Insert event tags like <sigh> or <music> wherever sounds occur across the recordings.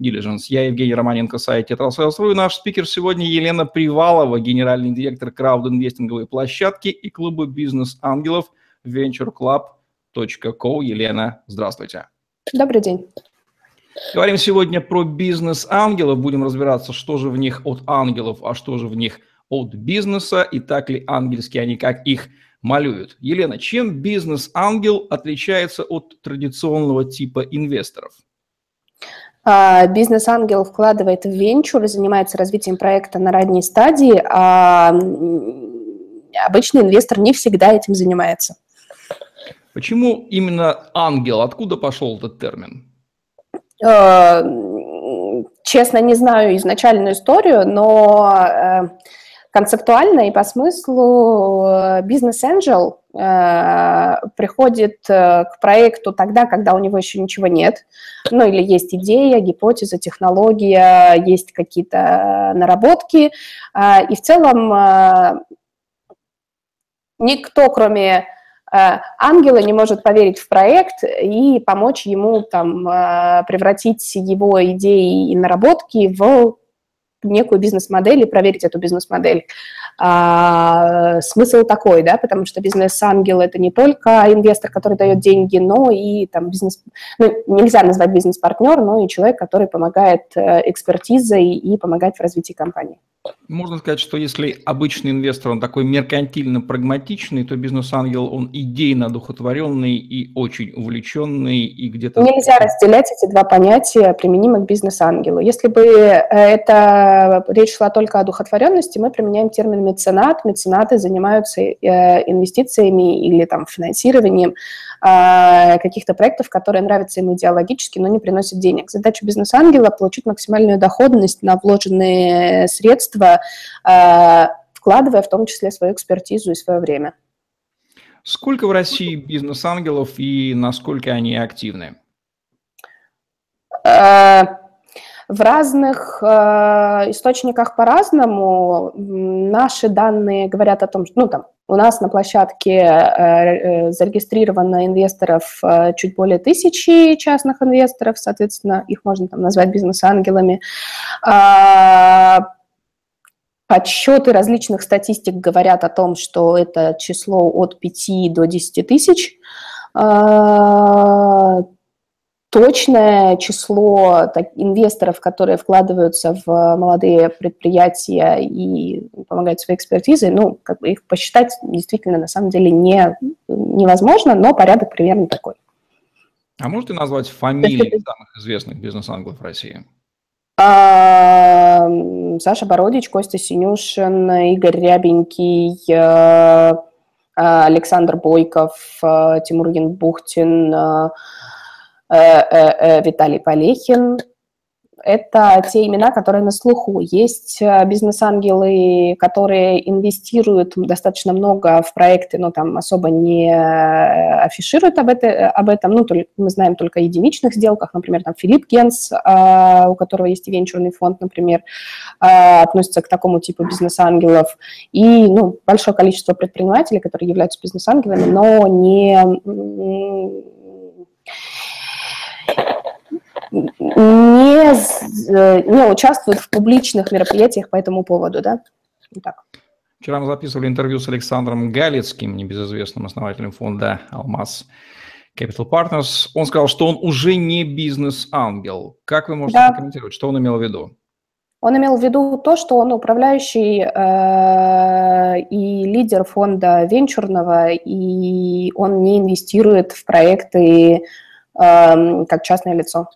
Diligence. Я Евгений Романенко, сайт Tetrasales.ru и наш спикер сегодня Елена Привалова, генеральный директор крауд-инвестинговой площадки и клуба бизнес-ангелов ventureclub.co. Елена, здравствуйте. Добрый день. Говорим сегодня про бизнес-ангелов. Будем разбираться, что же в них от ангелов, а что же в них от бизнеса, и так ли ангельские они, как их малюют. Елена, чем бизнес-ангел отличается от традиционного типа инвесторов? А, бизнес-ангел вкладывает в венчур и занимается развитием проекта на ранней стадии, а обычный инвестор не всегда этим занимается. Почему именно ангел? Откуда пошел этот термин? А, честно, не знаю изначальную историю, но э, концептуально и по смыслу э, бизнес-энджел э, приходит э, к проекту тогда, когда у него еще ничего нет, ну или есть идея, гипотеза, технология, есть какие-то наработки, э, и в целом э, никто, кроме э, ангела не может поверить в проект и помочь ему там э, превратить его идеи и наработки в некую бизнес-модель и проверить эту бизнес-модель. А, смысл такой, да, потому что бизнес-ангел – это не только инвестор, который дает деньги, но и там бизнес, ну, нельзя назвать бизнес-партнер, но и человек, который помогает э, экспертизой и помогает в развитии компании. Можно сказать, что если обычный инвестор, он такой меркантильно-прагматичный, то бизнес-ангел, он идейно одухотворенный и очень увлеченный, и где-то... Нельзя разделять эти два понятия, применимо к бизнес-ангелу. Если бы э, это речь шла только о духотворенности, мы применяем термин меценат. Меценаты занимаются э, инвестициями или там финансированием каких-то проектов, которые нравятся им идеологически, но не приносят денег. Задача бизнес-ангела – получить максимальную доходность на вложенные средства, а, вкладывая в том числе свою экспертизу и свое время. Сколько в России бизнес-ангелов и насколько они активны? А, в разных источниках по-разному. Наши данные говорят о том, что ну, там, у нас на площадке э, э, зарегистрировано инвесторов э, чуть более тысячи частных инвесторов, соответственно, их можно там назвать бизнес-ангелами. А, подсчеты различных статистик говорят о том, что это число от 5 до 10 тысяч. А, точное число так, инвесторов, которые вкладываются в молодые предприятия и помогают своей экспертизой, ну, как бы их посчитать действительно на самом деле не, невозможно, но порядок примерно такой. А можете назвать фамилии есть, самых известных бизнес-англов в России? А, Саша Бородич, Костя Синюшин, Игорь Рябенький, э, Александр Бойков, э, Тимур Янбухтин, Э, э, э, Виталий Полехин. Это те имена, которые на слуху. Есть бизнес-ангелы, которые инвестируют достаточно много в проекты, но там особо не афишируют об, это, об этом. Ну, мы знаем только о единичных сделках. Например, там Филипп Генс, у которого есть венчурный фонд, например, относится к такому типу бизнес-ангелов. И ну, большое количество предпринимателей, которые являются бизнес-ангелами, но не не, э, не участвуют в публичных мероприятиях по этому поводу, да? Вот так. Вчера мы записывали интервью с Александром Галицким, небезызвестным основателем фонда «Алмаз Capital Partners». Он сказал, что он уже не бизнес-ангел. Как вы можете да. прокомментировать, что он имел в виду? Он имел в виду то, что он управляющий э, и лидер фонда венчурного, и он не инвестирует в проекты как частное лицо.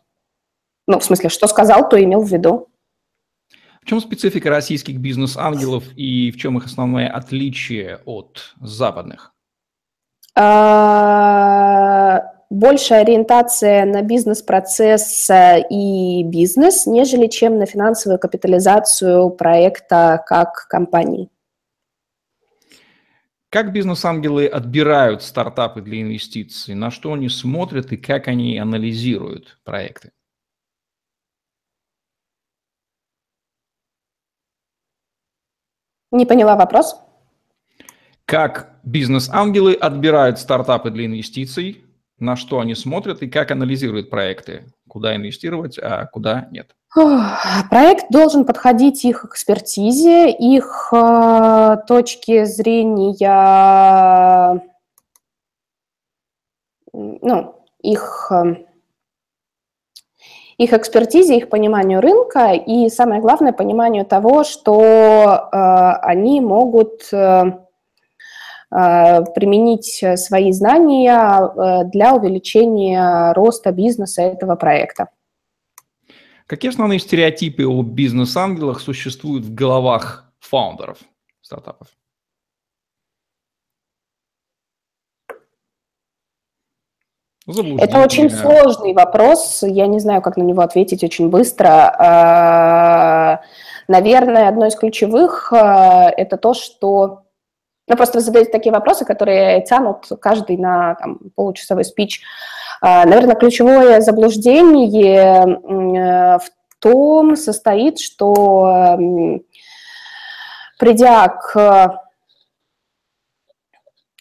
Ну, в смысле, что сказал, то имел в виду. В чем специфика российских бизнес-ангелов и в чем их основное отличие от западных? А, большая ориентация на бизнес-процесс и бизнес, нежели чем на финансовую капитализацию проекта как компании. Как бизнес-ангелы отбирают стартапы для инвестиций? На что они смотрят и как они анализируют проекты? Не поняла вопрос. Как бизнес-ангелы отбирают стартапы для инвестиций, на что они смотрят и как анализируют проекты, куда инвестировать, а куда нет? Проект должен подходить их экспертизе, их э, точке зрения, ну, их, э, их экспертизе, их пониманию рынка и, самое главное, пониманию того, что э, они могут применить свои знания для увеличения роста бизнеса этого проекта. Какие основные стереотипы о бизнес-ангелах существуют в головах фаундеров стартапов? Это очень сложный вопрос. Я не знаю, как на него ответить очень быстро. А, наверное, одно из ключевых а, – это то, что ну, просто вы задаете такие вопросы, которые тянут каждый на там, получасовой спич. А, наверное, ключевое заблуждение э, в том состоит, что придя к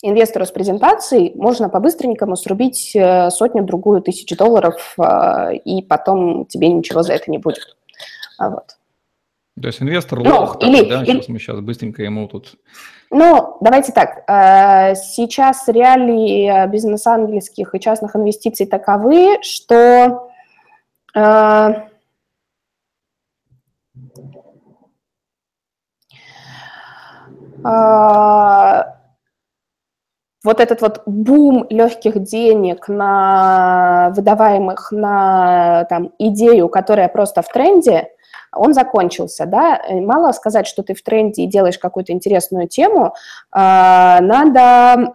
инвестору с презентацией, можно по-быстренькому срубить э, сотню-другую тысяч долларов, э, и потом тебе ничего за это не будет. Вот. То есть инвестор ну, лох, или, да? Или... Сейчас мы сейчас быстренько ему тут ну, давайте так. Э, сейчас реалии бизнес-ангельских и частных инвестиций таковы, что э, э, вот этот вот бум легких денег на выдаваемых на там, идею, которая просто в тренде, он закончился, да, мало сказать, что ты в тренде и делаешь какую-то интересную тему, а, надо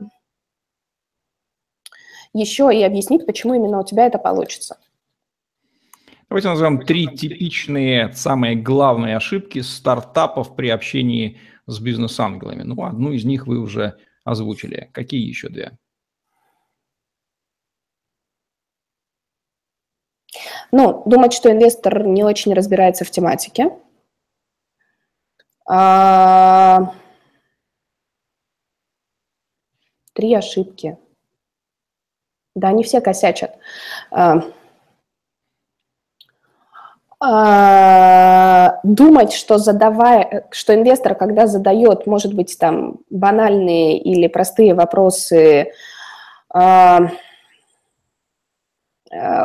еще и объяснить, почему именно у тебя это получится. Давайте назовем три типичные, самые главные ошибки стартапов при общении с бизнес-ангелами. Ну, одну из них вы уже озвучили. Какие еще две? Ну, думать, что инвестор не очень разбирается в тематике. А... Три ошибки. Да, они все косячат. А... А... Думать, что задавая, что инвестор, когда задает, может быть, там банальные или простые вопросы, а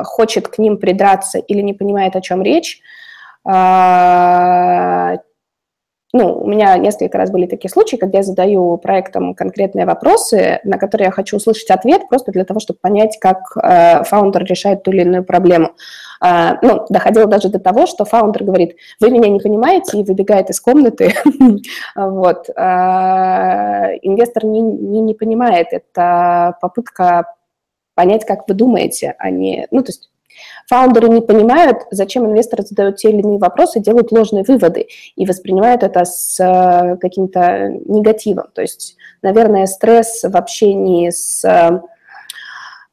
хочет к ним придраться или не понимает, о чем речь. А, ну, у меня несколько раз были такие случаи, когда я задаю проектам конкретные вопросы, на которые я хочу услышать ответ, просто для того, чтобы понять, как э, фаундер решает ту или иную проблему. Uh, ну, доходило даже до того, что фаундер говорит, вы меня не понимаете, и выбегает из комнаты. <laughs> вот. Uh, инвестор не понимает, это попытка понять, как вы думаете, а не... Ну, то есть Фаундеры не понимают, зачем инвесторы задают те или иные вопросы, делают ложные выводы и воспринимают это с э, каким-то негативом. То есть, наверное, стресс в общении с э,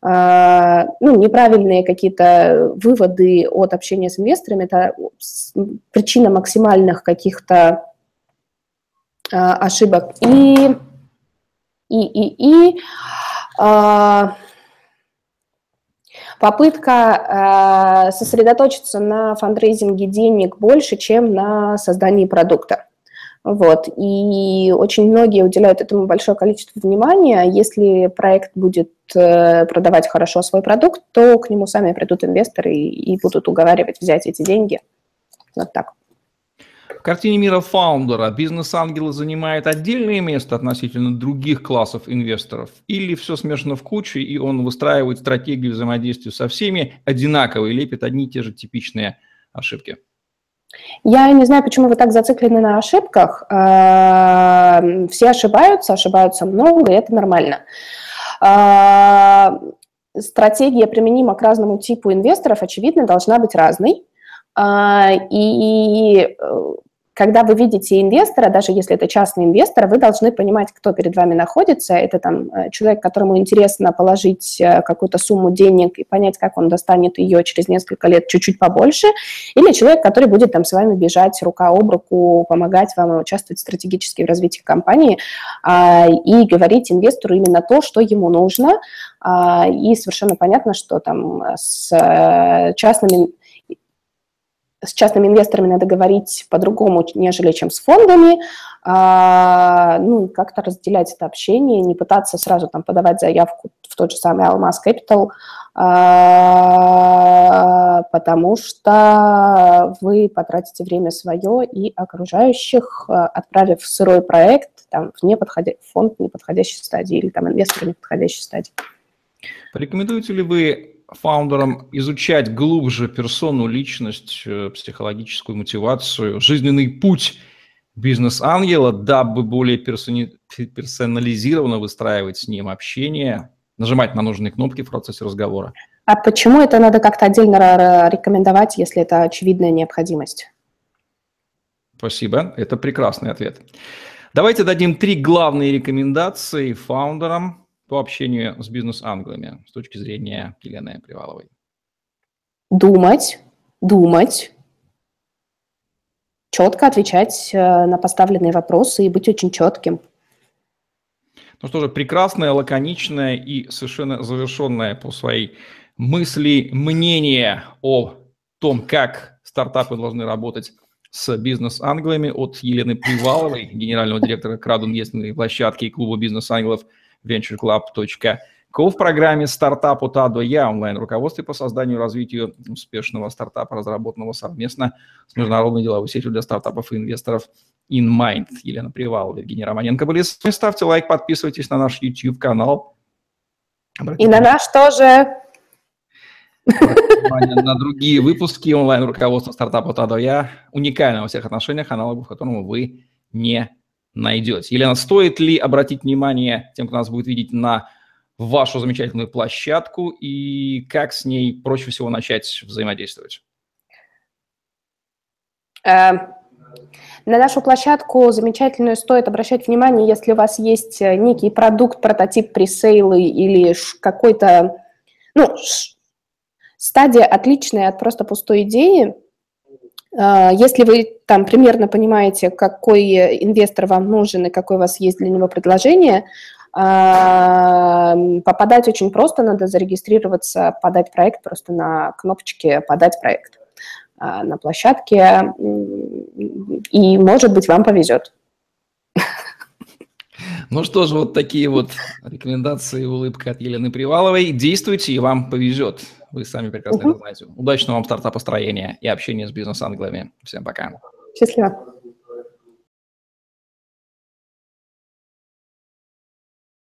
ну, неправильные какие-то выводы от общения с инвесторами – это причина максимальных каких-то э, ошибок. И, и, и, и попытка э, сосредоточиться на фандрейзинге денег больше, чем на создании продукта. Вот. И очень многие уделяют этому большое количество внимания. Если проект будет э, продавать хорошо свой продукт, то к нему сами придут инвесторы и, и будут уговаривать взять эти деньги. Вот так. В картине мира фаундера бизнес-ангелы занимают отдельное место относительно других классов инвесторов? Или все смешано в кучу, и он выстраивает стратегию взаимодействия со всеми одинаково и лепит одни и те же типичные ошибки? Я не знаю, почему вы так зациклены на ошибках. А, все ошибаются, ошибаются много, и это нормально. А, стратегия применима к разному типу инвесторов, очевидно, должна быть разной. А, и когда вы видите инвестора, даже если это частный инвестор, вы должны понимать, кто перед вами находится. Это там э, человек, которому интересно положить э, какую-то сумму денег и понять, как он достанет ее через несколько лет чуть-чуть побольше, или человек, который будет там с вами бежать рука об руку, помогать вам участвовать стратегически в развитии компании а, и говорить инвестору именно то, что ему нужно. А, и совершенно понятно, что там с э, частными с частными инвесторами надо говорить по-другому, нежели чем с фондами, а, ну, как-то разделять это общение, не пытаться сразу там подавать заявку в тот же самый Алмаз Capital, а, потому что вы потратите время свое и окружающих, отправив в сырой проект там, в неподходя... фонд в неподходящей стадии или там инвестор в неподходящей стадии. Порекомендуете ли вы фаундерам изучать глубже персону, личность, э, психологическую мотивацию, жизненный путь бизнес-ангела, дабы более персони... персонализированно выстраивать с ним общение, нажимать на нужные кнопки в процессе разговора. А почему это надо как-то отдельно рекомендовать, если это очевидная необходимость? Спасибо, это прекрасный ответ. Давайте дадим три главные рекомендации фаундерам, по общению с бизнес-англами с точки зрения Елены Приваловой? Думать, думать, четко отвечать э, на поставленные вопросы и быть очень четким. Ну что же, прекрасное, лаконичное и совершенно завершенное по своей мысли мнение о том, как стартапы должны работать с бизнес-англами от Елены Приваловой, генерального директора Краудинвестинговой площадки и клуба бизнес-ангелов – ventureclub.co в программе «Стартап от А до Я» онлайн-руководстве по созданию и развитию успешного стартапа, разработанного совместно с международной деловой сетью для стартапов и инвесторов InMind. Елена Привалова, Евгений Романенко были с вами. Ставьте лайк, подписывайтесь на наш YouTube-канал. И на наш тоже. на другие выпуски онлайн-руководства стартапа от А до Я, уникального во всех отношениях, аналогов которому вы не найдете. Елена, стоит ли обратить внимание тем, кто нас будет видеть, на вашу замечательную площадку и как с ней проще всего начать взаимодействовать? Э, на нашу площадку замечательную стоит обращать внимание, если у вас есть э, некий продукт, прототип пресейлы или какой-то, ну, стадия отличная от просто пустой идеи, если вы там примерно понимаете, какой инвестор вам нужен и какое у вас есть для него предложение, а, попадать очень просто, надо зарегистрироваться, подать проект просто на кнопочке «Подать проект» а, на площадке, и, может быть, вам повезет. Ну что же, вот такие вот рекомендации улыбка от Елены Приваловой. Действуйте, и вам повезет. Вы сами прекрасно угу. это знаете. Удачного вам стартапостроения и общения с бизнес-англами. Всем пока. Счастливо.